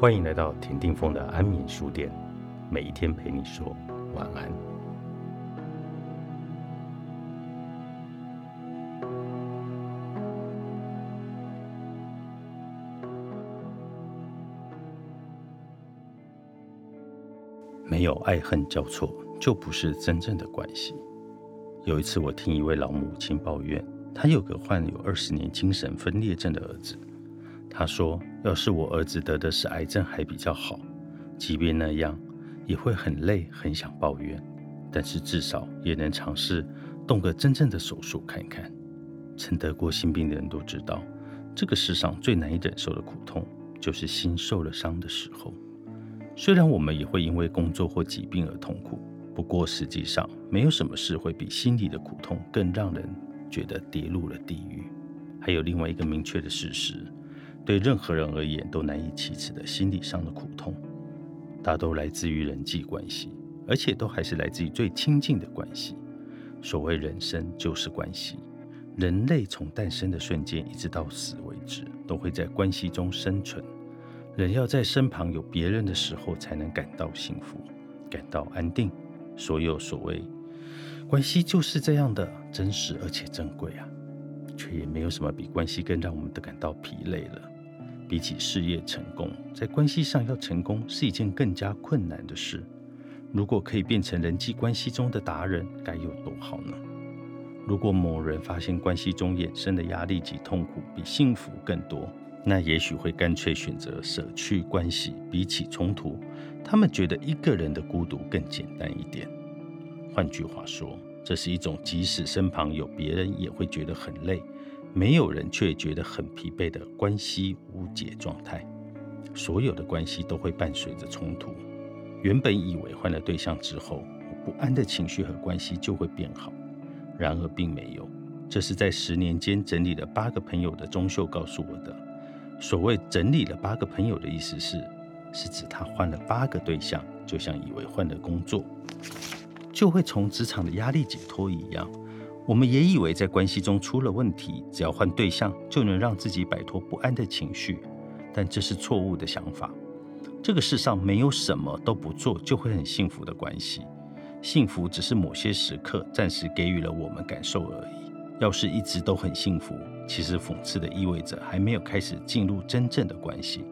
欢迎来到田定峰的安眠书店，每一天陪你说晚安。没有爱恨交错，就不是真正的关系。有一次，我听一位老母亲抱怨，她有个患有二十年精神分裂症的儿子。他说：“要是我儿子得的是癌症，还比较好，即便那样，也会很累，很想抱怨。但是至少也能尝试动个真正的手术看看。”曾得过心病的人都知道，这个世上最难以忍受的苦痛，就是心受了伤的时候。虽然我们也会因为工作或疾病而痛苦，不过实际上没有什么事会比心里的苦痛更让人觉得跌入了地狱。还有另外一个明确的事实，对任何人而言都难以启齿的心理上的苦痛，大都来自于人际关系，而且都还是来自于最亲近的关系。所谓人生就是关系，人类从诞生的瞬间一直到死为止，都会在关系中生存。人要在身旁有别人的时候，才能感到幸福，感到安定。所有所谓关系就是这样的真实而且珍贵啊，却也没有什么比关系更让我们的感到疲累了。比起事业成功，在关系上要成功是一件更加困难的事。如果可以变成人际关系中的达人，该有多好呢？如果某人发现关系中衍生的压力及痛苦比幸福更多，那也许会干脆选择舍去关系，比起冲突，他们觉得一个人的孤独更简单一点。换句话说，这是一种即使身旁有别人也会觉得很累，没有人却觉得很疲惫的关系无解状态。所有的关系都会伴随着冲突。原本以为换了对象之后，不安的情绪和关系就会变好，然而并没有。这是在十年间整理了八个朋友的钟秀告诉我的。所谓整理了八个朋友的意思是，是指他换了八个对象，就像以为换了工作就会从职场的压力解脱一样。我们也以为在关系中出了问题，只要换对象就能让自己摆脱不安的情绪，但这是错误的想法。这个世上没有什么都不做就会很幸福的关系，幸福只是某些时刻暂时给予了我们感受而已。要是一直都很幸福，其实讽刺的意味着还没有开始进入真正的关系，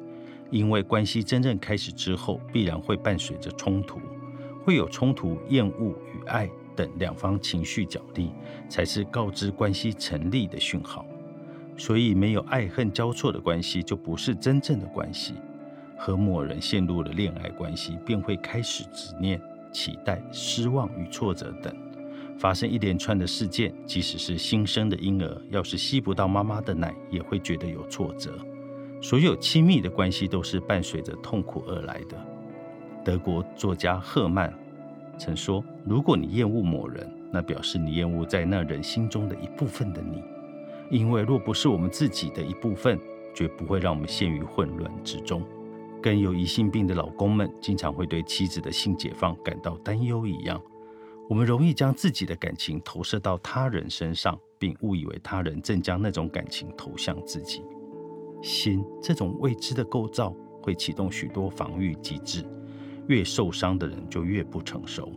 因为关系真正开始之后，必然会伴随着冲突，会有冲突、厌恶与爱等两方情绪角力，才是告知关系成立的讯号。所以，没有爱恨交错的关系，就不是真正的关系。和某人陷入了恋爱关系，便会开始执念、期待、失望与挫折等。发生一连串的事件，即使是新生的婴儿，要是吸不到妈妈的奶，也会觉得有挫折。所有亲密的关系都是伴随着痛苦而来的。德国作家赫曼曾说：“如果你厌恶某人，那表示你厌恶在那人心中的一部分的你。因为若不是我们自己的一部分，绝不会让我们陷于混乱之中。”跟有疑心病的老公们经常会对妻子的性解放感到担忧一样。我们容易将自己的感情投射到他人身上，并误以为他人正将那种感情投向自己。心这种未知的构造会启动许多防御机制，越受伤的人就越不成熟，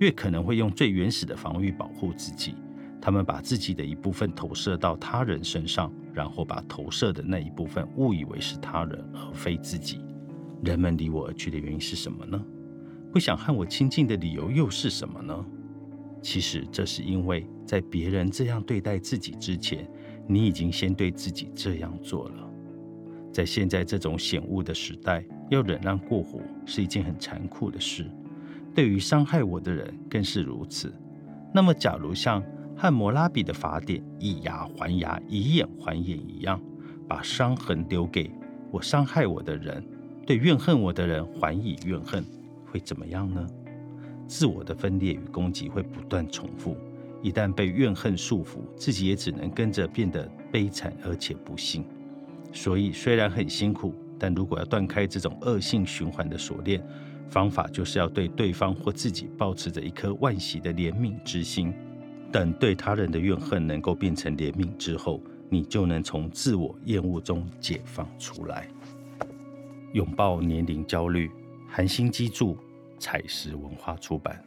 越可能会用最原始的防御保护自己。他们把自己的一部分投射到他人身上，然后把投射的那一部分误以为是他人而非自己。人们离我而去的原因是什么呢？不想和我亲近的理由又是什么呢？其实这是因为在别人这样对待自己之前，你已经先对自己这样做了。在现在这种险恶的时代，要忍让过活是一件很残酷的事，对于伤害我的人更是如此。那么，假如像汉谟拉比的法典“以牙还牙，以眼还眼”一样，把伤痕留给我伤害我的人，对怨恨我的人还以怨恨。会怎么样呢？自我的分裂与攻击会不断重复，一旦被怨恨束缚，自己也只能跟着变得悲惨而且不幸。所以虽然很辛苦，但如果要断开这种恶性循环的锁链，方法就是要对对方或自己保持着一颗万喜的怜悯之心。等对他人的怨恨能够变成怜悯之后，你就能从自我厌恶中解放出来。拥抱年龄焦虑，寒心机著，采石文化出版。